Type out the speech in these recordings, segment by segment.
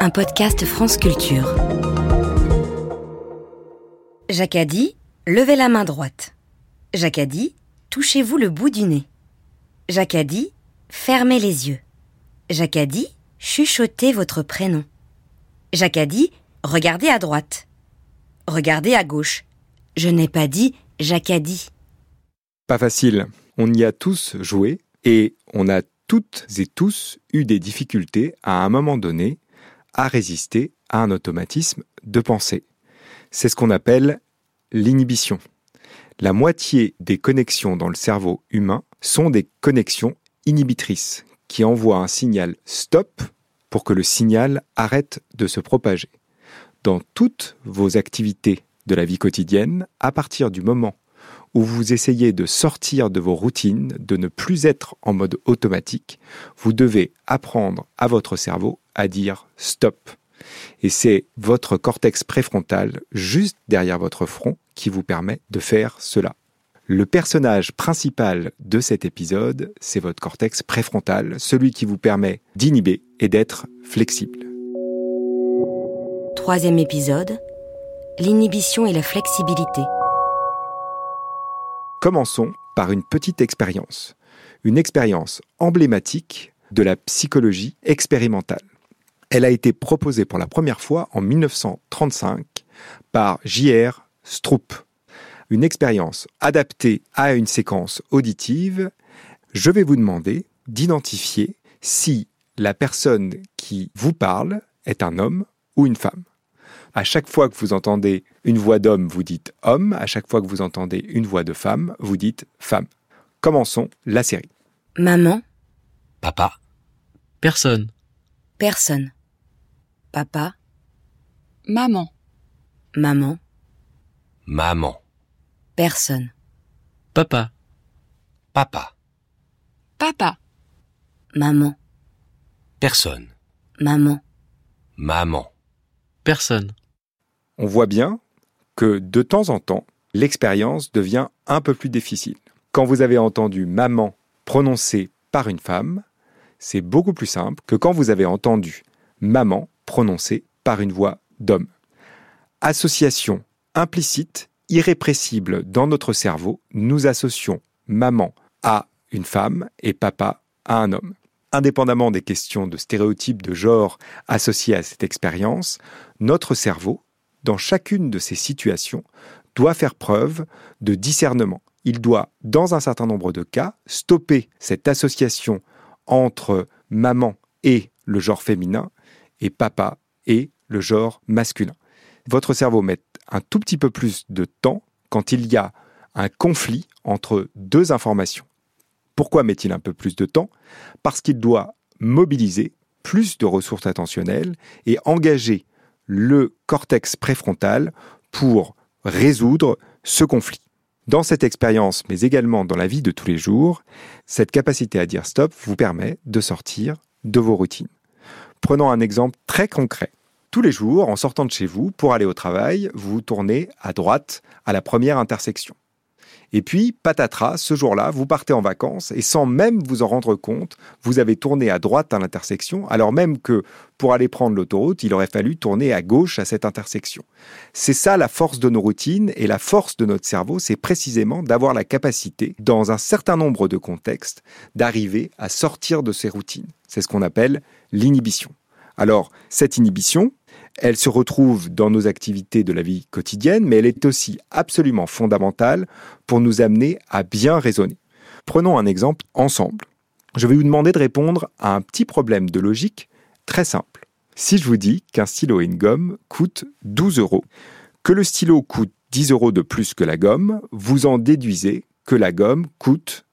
un podcast France Culture. Jacques a dit Levez la main droite. Jacques dit Touchez-vous le bout du nez. Jacques a dit Fermez les yeux. Jacques a dit Chuchotez votre prénom. Jacques dit Regardez à droite. Regardez à gauche. Je n'ai pas dit Jacques a dit. Pas facile. On y a tous joué et on a toutes et tous eu des difficultés à un moment donné à résister à un automatisme de pensée. C'est ce qu'on appelle l'inhibition. La moitié des connexions dans le cerveau humain sont des connexions inhibitrices qui envoient un signal stop pour que le signal arrête de se propager. Dans toutes vos activités de la vie quotidienne, à partir du moment où vous essayez de sortir de vos routines, de ne plus être en mode automatique, vous devez apprendre à votre cerveau à dire stop. Et c'est votre cortex préfrontal, juste derrière votre front, qui vous permet de faire cela. Le personnage principal de cet épisode, c'est votre cortex préfrontal, celui qui vous permet d'inhiber et d'être flexible. Troisième épisode, l'inhibition et la flexibilité. Commençons par une petite expérience, une expérience emblématique de la psychologie expérimentale. Elle a été proposée pour la première fois en 1935 par J.R. Stroop. Une expérience adaptée à une séquence auditive. Je vais vous demander d'identifier si la personne qui vous parle est un homme ou une femme. À chaque fois que vous entendez une voix d'homme, vous dites homme. À chaque fois que vous entendez une voix de femme, vous dites femme. Commençons la série. Maman, Papa. Personne. personne. Papa, Maman. maman, Maman. personne. Papa. Papa. Papa. Maman, Personne. maman, Maman. Personne. On voit bien que de temps en temps, l'expérience devient un peu plus difficile. Quand vous avez entendu maman prononcée par une femme, c'est beaucoup plus simple que quand vous avez entendu maman prononcée par une voix d'homme. Association implicite, irrépressible dans notre cerveau, nous associons maman à une femme et papa à un homme. Indépendamment des questions de stéréotypes de genre associées à cette expérience, notre cerveau, dans chacune de ces situations, doit faire preuve de discernement. Il doit, dans un certain nombre de cas, stopper cette association entre maman et le genre féminin et papa et le genre masculin. Votre cerveau met un tout petit peu plus de temps quand il y a un conflit entre deux informations. Pourquoi met-il un peu plus de temps? Parce qu'il doit mobiliser plus de ressources attentionnelles et engager le cortex préfrontal pour résoudre ce conflit. Dans cette expérience, mais également dans la vie de tous les jours, cette capacité à dire stop vous permet de sortir de vos routines. Prenons un exemple très concret. Tous les jours, en sortant de chez vous pour aller au travail, vous vous tournez à droite à la première intersection. Et puis, patatras, ce jour-là, vous partez en vacances et sans même vous en rendre compte, vous avez tourné à droite à l'intersection, alors même que pour aller prendre l'autoroute, il aurait fallu tourner à gauche à cette intersection. C'est ça la force de nos routines et la force de notre cerveau, c'est précisément d'avoir la capacité, dans un certain nombre de contextes, d'arriver à sortir de ces routines. C'est ce qu'on appelle l'inhibition. Alors, cette inhibition, elle se retrouve dans nos activités de la vie quotidienne, mais elle est aussi absolument fondamentale pour nous amener à bien raisonner. Prenons un exemple ensemble. Je vais vous demander de répondre à un petit problème de logique très simple. Si je vous dis qu'un stylo et une gomme coûtent 12 euros, que le stylo coûte 10 euros de plus que la gomme, vous en déduisez que la gomme coûte...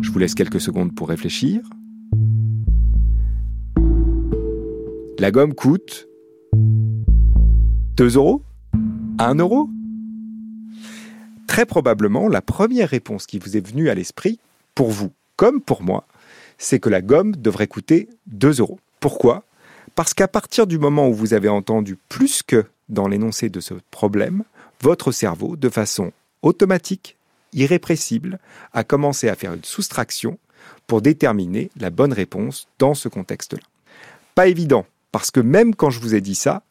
Je vous laisse quelques secondes pour réfléchir. La gomme coûte 2 euros 1 euro Très probablement, la première réponse qui vous est venue à l'esprit, pour vous comme pour moi, c'est que la gomme devrait coûter 2 euros. Pourquoi? Parce qu'à partir du moment où vous avez entendu plus que dans l'énoncé de ce problème, votre cerveau, de façon automatique, irrépressible, a commencé à faire une soustraction pour déterminer la bonne réponse dans ce contexte-là. Pas évident parce que même quand je vous ai dit ça,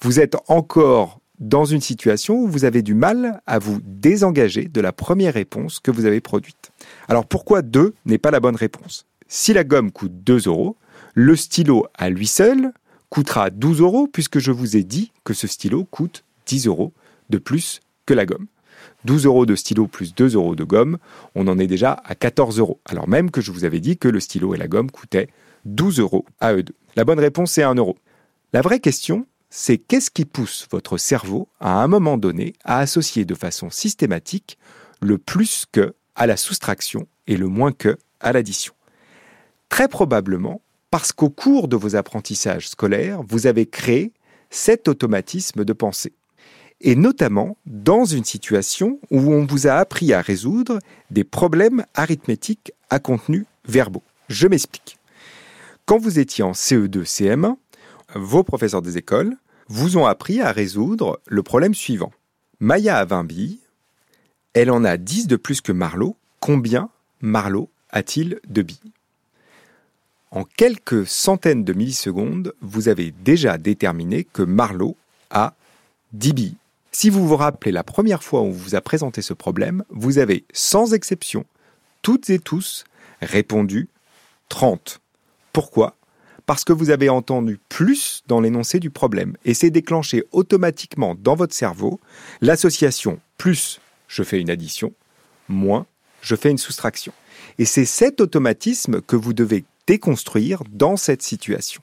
vous êtes encore dans une situation où vous avez du mal à vous désengager de la première réponse que vous avez produite. Alors pourquoi 2 n'est pas la bonne réponse? Si la gomme coûte 2 euros, le stylo à lui seul coûtera 12 euros puisque je vous ai dit que ce stylo coûte 10 euros de plus que la gomme. 12 euros de stylo plus 2 euros de gomme, on en est déjà à 14 euros. Alors même que je vous avais dit que le stylo et la gomme coûtaient 12 euros à eux deux. La bonne réponse c'est 1 euro. La vraie question, c'est qu'est-ce qui pousse votre cerveau à un moment donné à associer de façon systématique le plus que à la soustraction et le moins que à l'addition. Très probablement parce qu'au cours de vos apprentissages scolaires, vous avez créé cet automatisme de pensée. Et notamment dans une situation où on vous a appris à résoudre des problèmes arithmétiques à contenu verbaux. Je m'explique. Quand vous étiez en CE2, CM1, vos professeurs des écoles vous ont appris à résoudre le problème suivant. Maya a 20 billes, elle en a 10 de plus que Marlowe, combien Marlowe a-t-il de billes? En quelques centaines de millisecondes, vous avez déjà déterminé que Marlowe a 10 billes. Si vous vous rappelez la première fois où on vous a présenté ce problème, vous avez sans exception, toutes et tous, répondu 30. Pourquoi? Parce que vous avez entendu plus dans l'énoncé du problème. Et c'est déclenché automatiquement dans votre cerveau l'association plus je fais une addition, moins je fais une soustraction. Et c'est cet automatisme que vous devez déconstruire dans cette situation.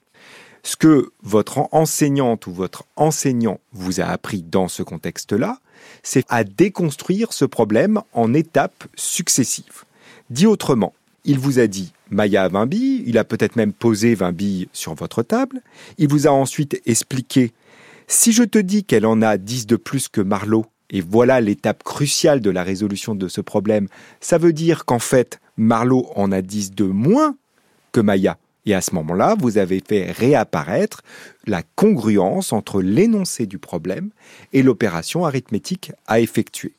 Ce que votre enseignante ou votre enseignant vous a appris dans ce contexte-là, c'est à déconstruire ce problème en étapes successives. Dit autrement, il vous a dit Maya a 20 billes, il a peut-être même posé 20 billes sur votre table, il vous a ensuite expliqué si je te dis qu'elle en a 10 de plus que Marlowe, et voilà l'étape cruciale de la résolution de ce problème, ça veut dire qu'en fait, Marlowe en a 10 de moins que Maya. Et à ce moment-là, vous avez fait réapparaître la congruence entre l'énoncé du problème et l'opération arithmétique à effectuer.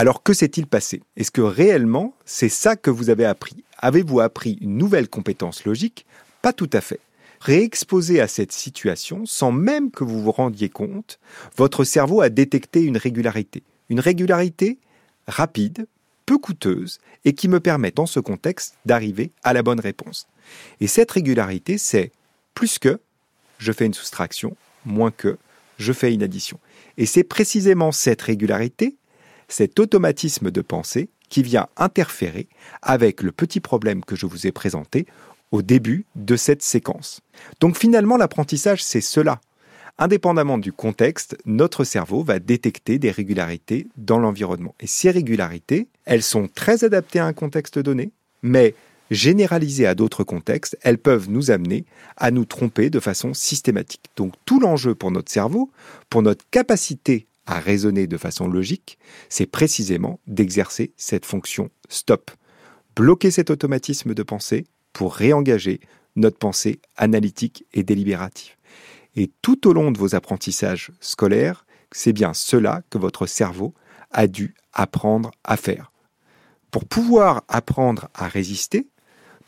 Alors que s'est-il passé? Est-ce que réellement c'est ça que vous avez appris? Avez-vous appris une nouvelle compétence logique? Pas tout à fait. Réexposé à cette situation, sans même que vous vous rendiez compte, votre cerveau a détecté une régularité. Une régularité rapide, peu coûteuse, et qui me permet dans ce contexte d'arriver à la bonne réponse. Et cette régularité, c'est plus que je fais une soustraction, moins que je fais une addition. Et c'est précisément cette régularité, cet automatisme de pensée qui vient interférer avec le petit problème que je vous ai présenté au début de cette séquence. Donc finalement, l'apprentissage, c'est cela. Indépendamment du contexte, notre cerveau va détecter des régularités dans l'environnement. Et ces régularités, elles sont très adaptées à un contexte donné, mais généralisées à d'autres contextes, elles peuvent nous amener à nous tromper de façon systématique. Donc tout l'enjeu pour notre cerveau, pour notre capacité à raisonner de façon logique, c'est précisément d'exercer cette fonction stop. Bloquer cet automatisme de pensée pour réengager notre pensée analytique et délibérative. Et tout au long de vos apprentissages scolaires, c'est bien cela que votre cerveau a dû apprendre à faire. Pour pouvoir apprendre à résister,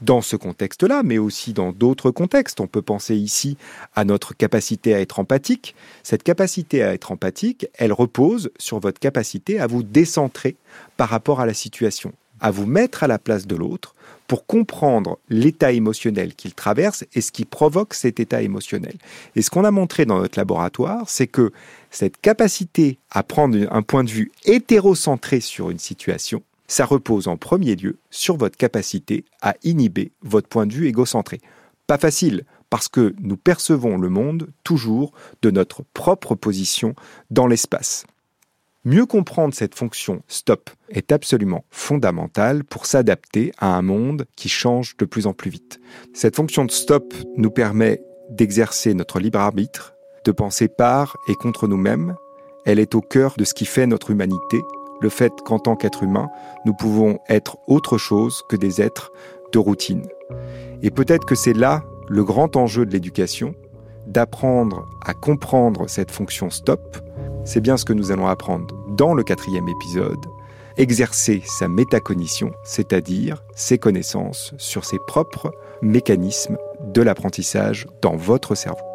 dans ce contexte-là, mais aussi dans d'autres contextes. On peut penser ici à notre capacité à être empathique. Cette capacité à être empathique, elle repose sur votre capacité à vous décentrer par rapport à la situation, à vous mettre à la place de l'autre pour comprendre l'état émotionnel qu'il traverse et ce qui provoque cet état émotionnel. Et ce qu'on a montré dans notre laboratoire, c'est que cette capacité à prendre un point de vue hétérocentré sur une situation, ça repose en premier lieu sur votre capacité à inhiber votre point de vue égocentré. Pas facile, parce que nous percevons le monde toujours de notre propre position dans l'espace. Mieux comprendre cette fonction stop est absolument fondamental pour s'adapter à un monde qui change de plus en plus vite. Cette fonction de stop nous permet d'exercer notre libre arbitre, de penser par et contre nous-mêmes. Elle est au cœur de ce qui fait notre humanité le fait qu'en tant qu'être humain, nous pouvons être autre chose que des êtres de routine. Et peut-être que c'est là le grand enjeu de l'éducation, d'apprendre à comprendre cette fonction stop. C'est bien ce que nous allons apprendre dans le quatrième épisode. Exercer sa métacognition, c'est-à-dire ses connaissances sur ses propres mécanismes de l'apprentissage dans votre cerveau.